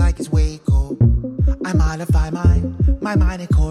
like it's Waco. I modify my, my mind and core.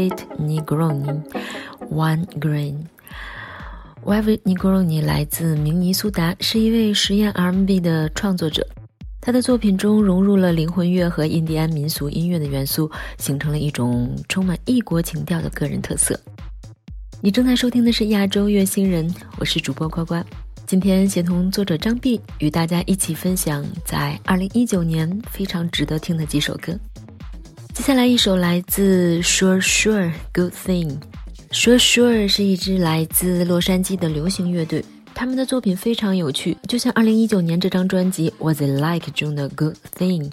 Vet Negroni，One Green。Velvet Negroni 来自明尼苏达，是一位实验 R&B 的创作者。他的作品中融入了灵魂乐和印第安民俗音乐的元素，形成了一种充满异国情调的个人特色。你正在收听的是亚洲乐星人，我是主播呱呱。今天协同作者张碧与大家一起分享在2019年非常值得听的几首歌。接下来一首来自 Sure Sure Good Thing。Sure Sure 是一支来自洛杉矶的流行乐队，他们的作品非常有趣，就像2019年这张专辑《Was It Like》中的 Good Thing，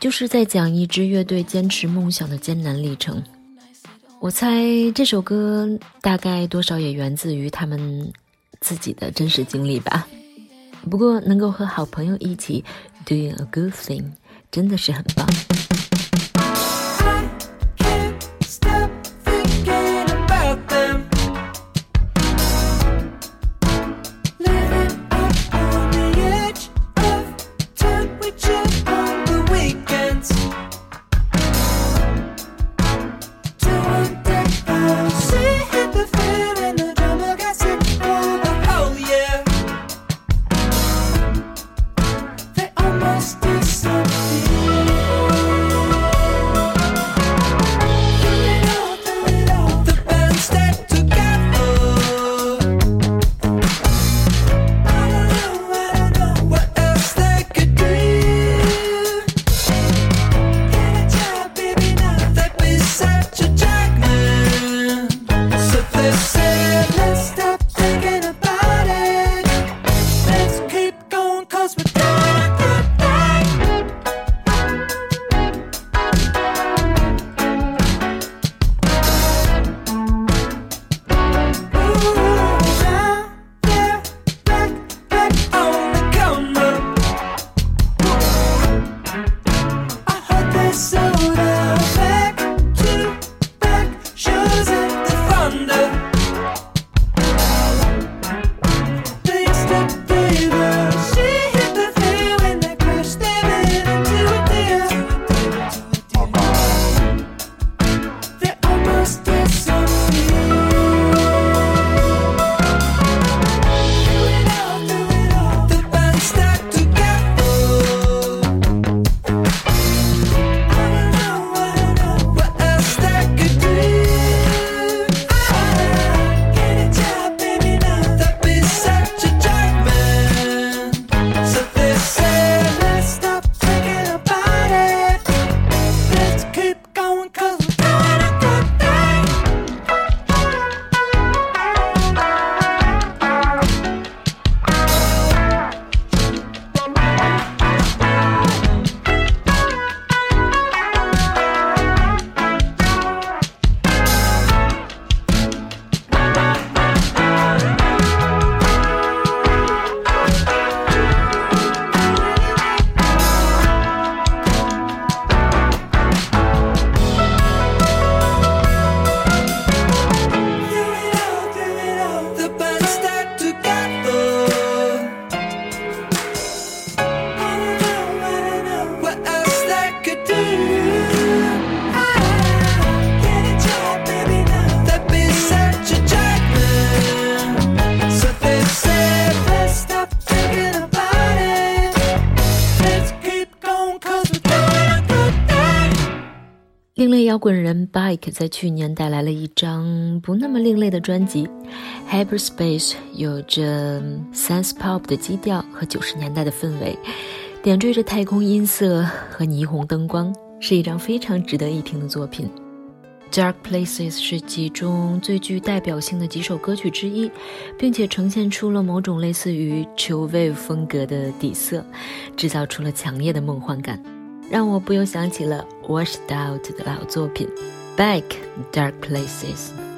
就是在讲一支乐队坚持梦想的艰难历程。我猜这首歌大概多少也源自于他们自己的真实经历吧。不过能够和好朋友一起 doing a good thing，真的是很棒。在去年带来了一张不那么另类的专辑《Hyperspace》，有着 Sense Pop 的基调和九十年代的氛围，点缀着太空音色和霓虹灯光，是一张非常值得一听的作品。Dark Places 是其中最具代表性的几首歌曲之一，并且呈现出了某种类似于 Chill Wave 风格的底色，制造出了强烈的梦幻感。让我不由想起了 Washed Out 的老作品《Back Dark Places》。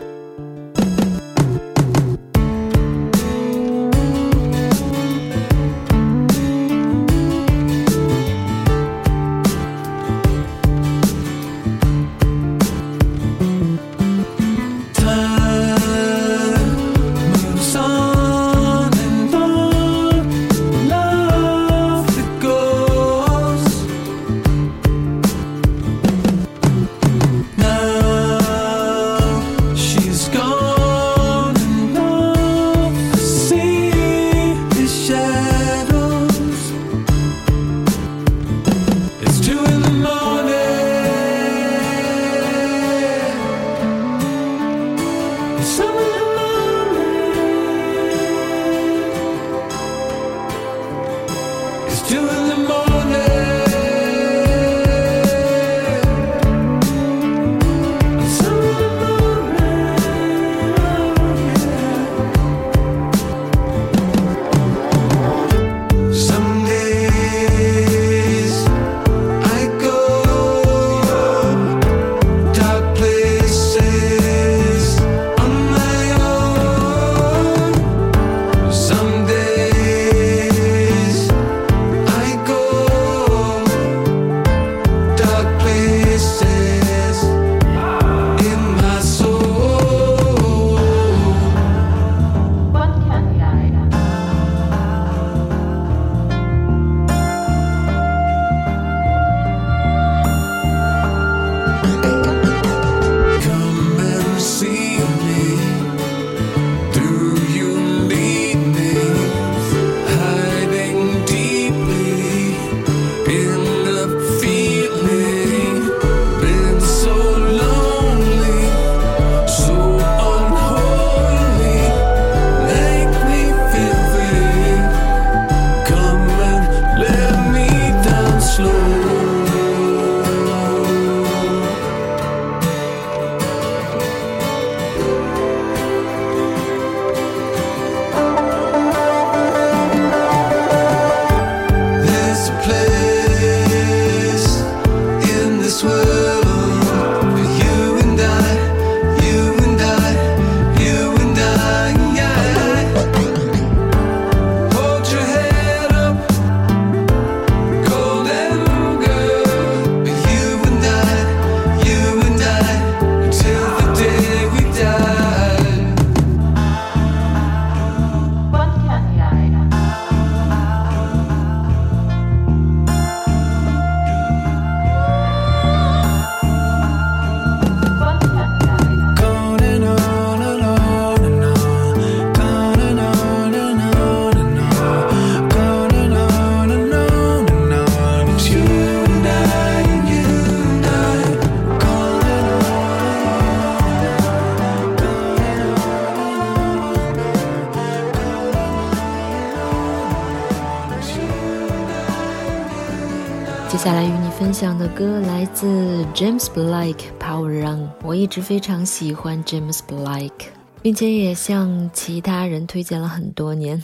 歌来自 James Blake Power Run。我一直非常喜欢 James Blake，并且也向其他人推荐了很多年。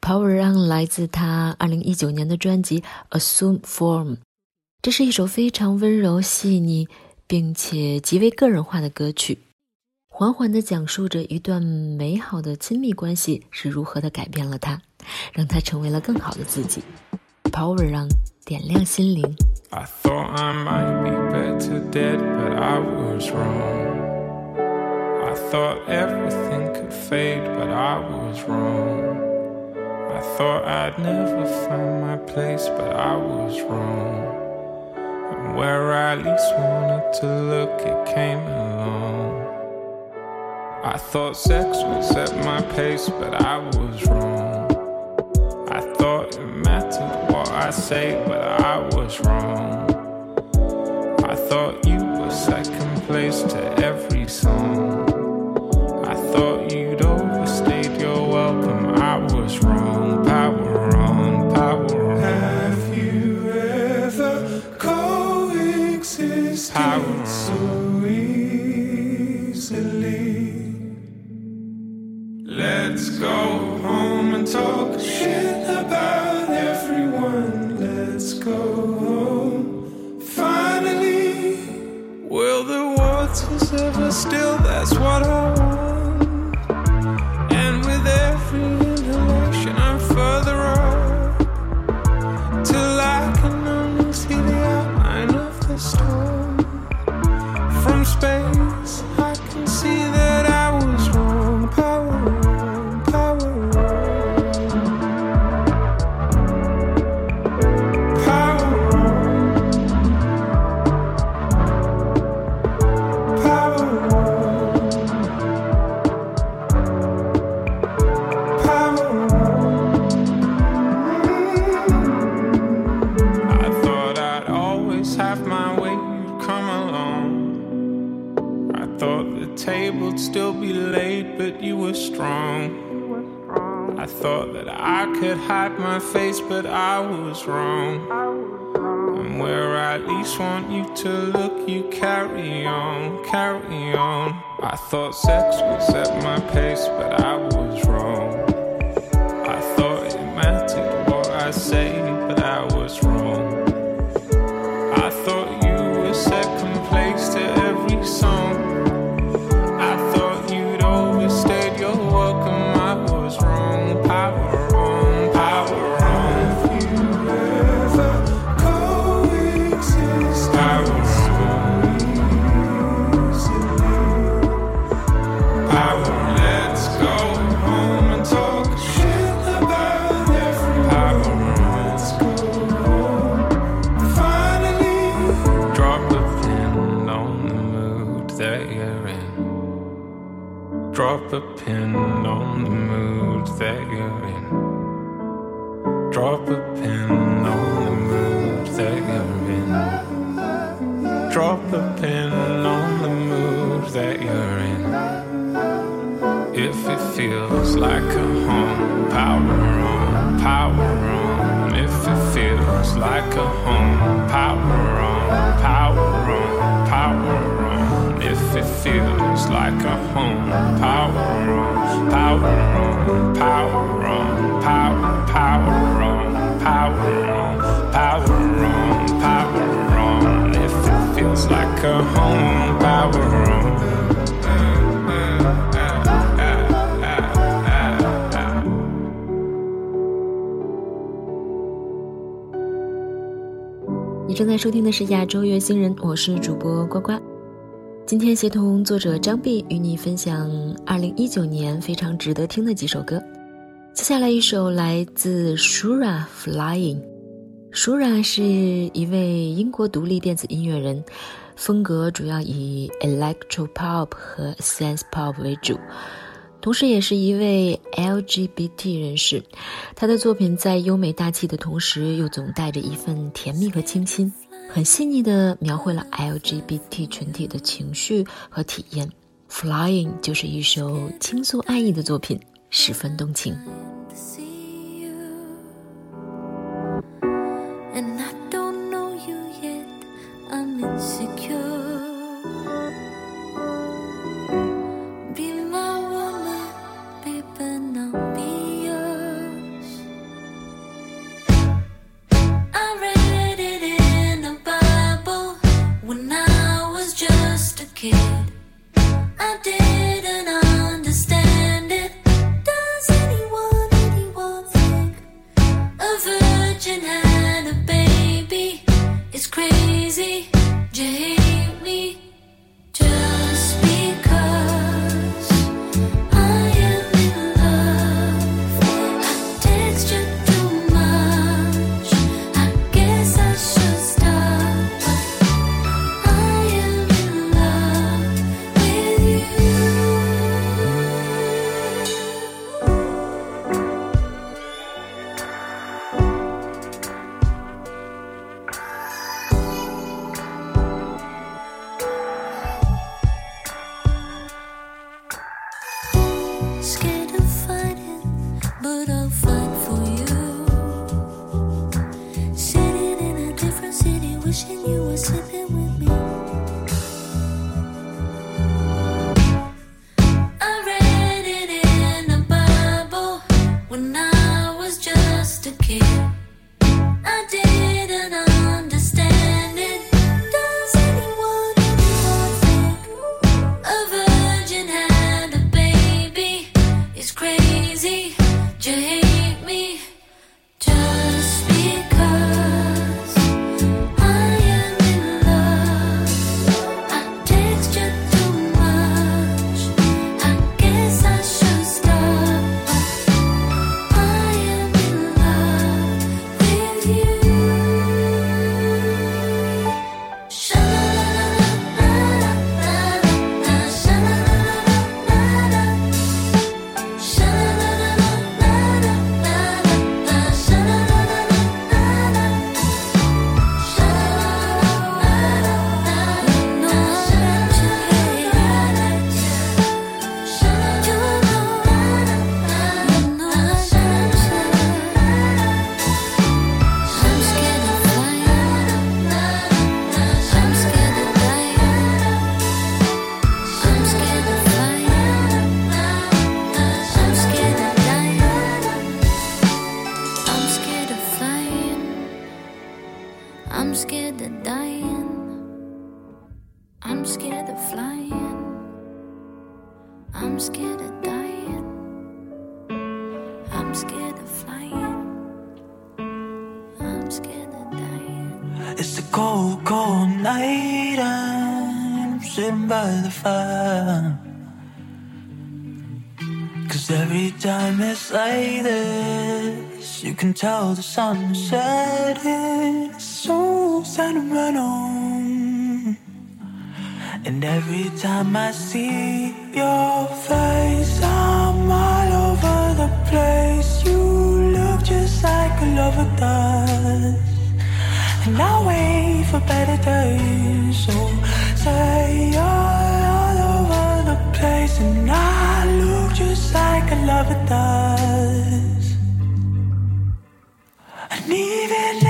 Power Run 来自他2019年的专辑 Assume Form，这是一首非常温柔细腻并且极为个人化的歌曲，缓缓地讲述着一段美好的亲密关系是如何的改变了他，让他成为了更好的自己。Power Run。点亮心灵。I thought I might be better dead, but I was wrong. I thought everything could fade, but I was wrong. I thought I'd never find my place, but I was wrong. And where I least wanted to look, it came along. I thought sex would set my pace, but I was wrong. I say, but I was wrong. I thought you were second place to every song. I thought you'd overstayed your welcome. I was wrong. Power on, power on. Have you ever coexisted Power so easily? Let's go home and talk Shit about everyone. Let's go table'd still be laid, but you were strong. I thought that I could hide my face, but I was wrong. And where I least want you to look, you carry on, carry on. I thought sex would set my pace, but I was wrong. I thought it mattered what I say, Pin on the mood that you're in. Drop a pin on the mood that you're in. Drop a pin on the mood that you're in. If it feels like a home, power on, power on. If it feels like a home, power on, power on, power on. If it feels like a home, power on, power on, power on, power, power on, power on, power on, power on. If it feels like a home, power on. 你正在收听的是亚洲乐星人，我是主播呱呱。今天协同作者张碧与你分享2019年非常值得听的几首歌。接下来一首来自 Shura Flying。Shura 是一位英国独立电子音乐人，风格主要以 electro pop 和 sense pop 为主。同时也是一位 LGBT 人士，他的作品在优美大气的同时，又总带着一份甜蜜和清新，很细腻地描绘了 LGBT 群体的情绪和体验。Flying 就是一首倾诉爱意的作品，十分动情。can tell the sun is setting, so sentimental. And every time I see your face, I'm all over the place. You look just like a lover does. And I wait for better days, so say you're all over the place. And I look just like a lover does. Even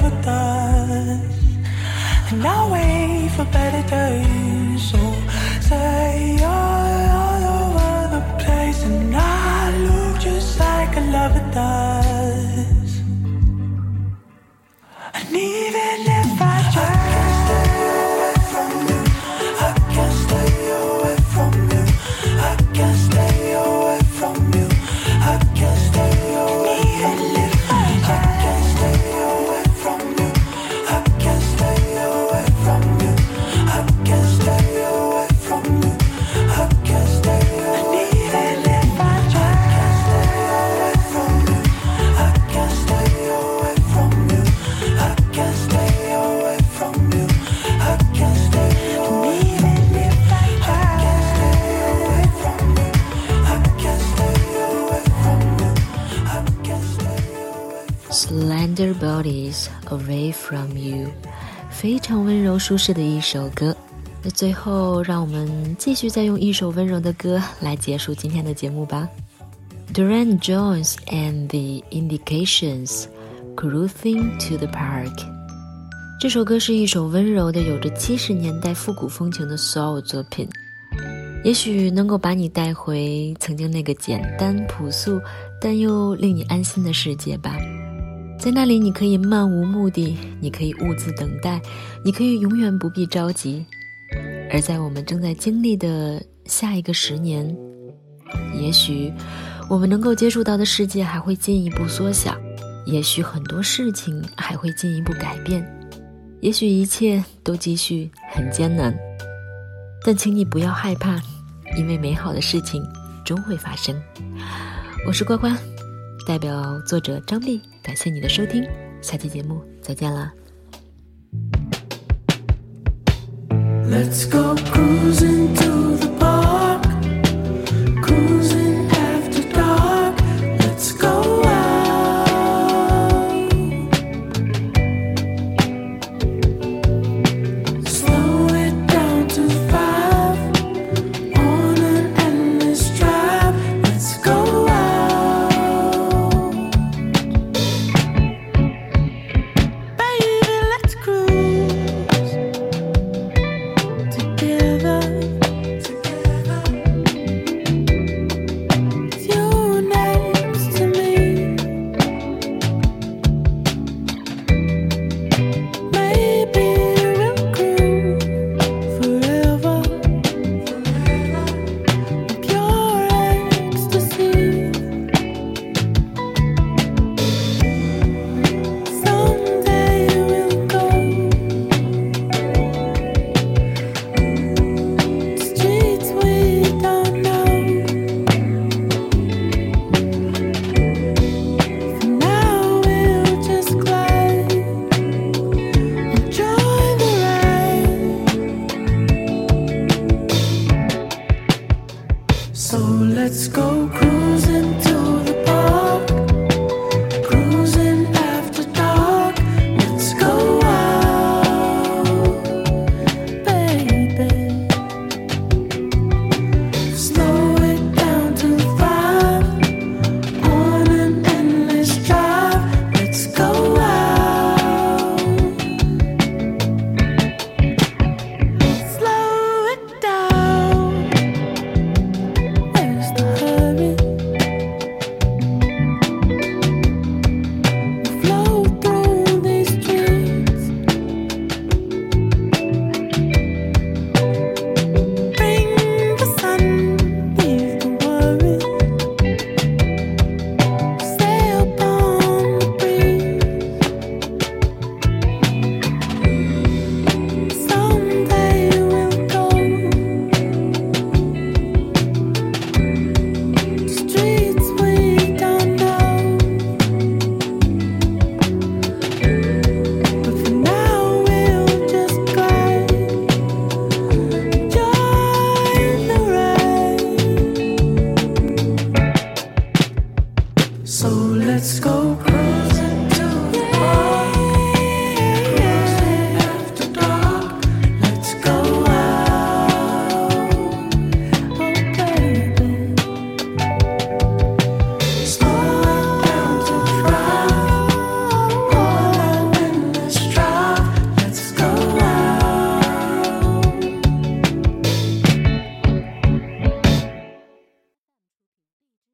never does. And I'll wait for better days. So say oh, you're all over the place, and I look just like a lover does. Tender Bodies Away from You，非常温柔舒适的一首歌。那最后，让我们继续再用一首温柔的歌来结束今天的节目吧。Duran Jones and the Indications Cruising to the Park。这首歌是一首温柔的、有着七十年代复古风情的 soul 作品，也许能够把你带回曾经那个简单朴素但又令你安心的世界吧。在那里，你可以漫无目的，你可以兀自等待，你可以永远不必着急。而在我们正在经历的下一个十年，也许我们能够接触到的世界还会进一步缩小，也许很多事情还会进一步改变，也许一切都继续很艰难。但请你不要害怕，因为美好的事情终会发生。我是乖乖，代表作者张碧，感谢你的收听，下期节目再见啦。Let's go cruising to the park.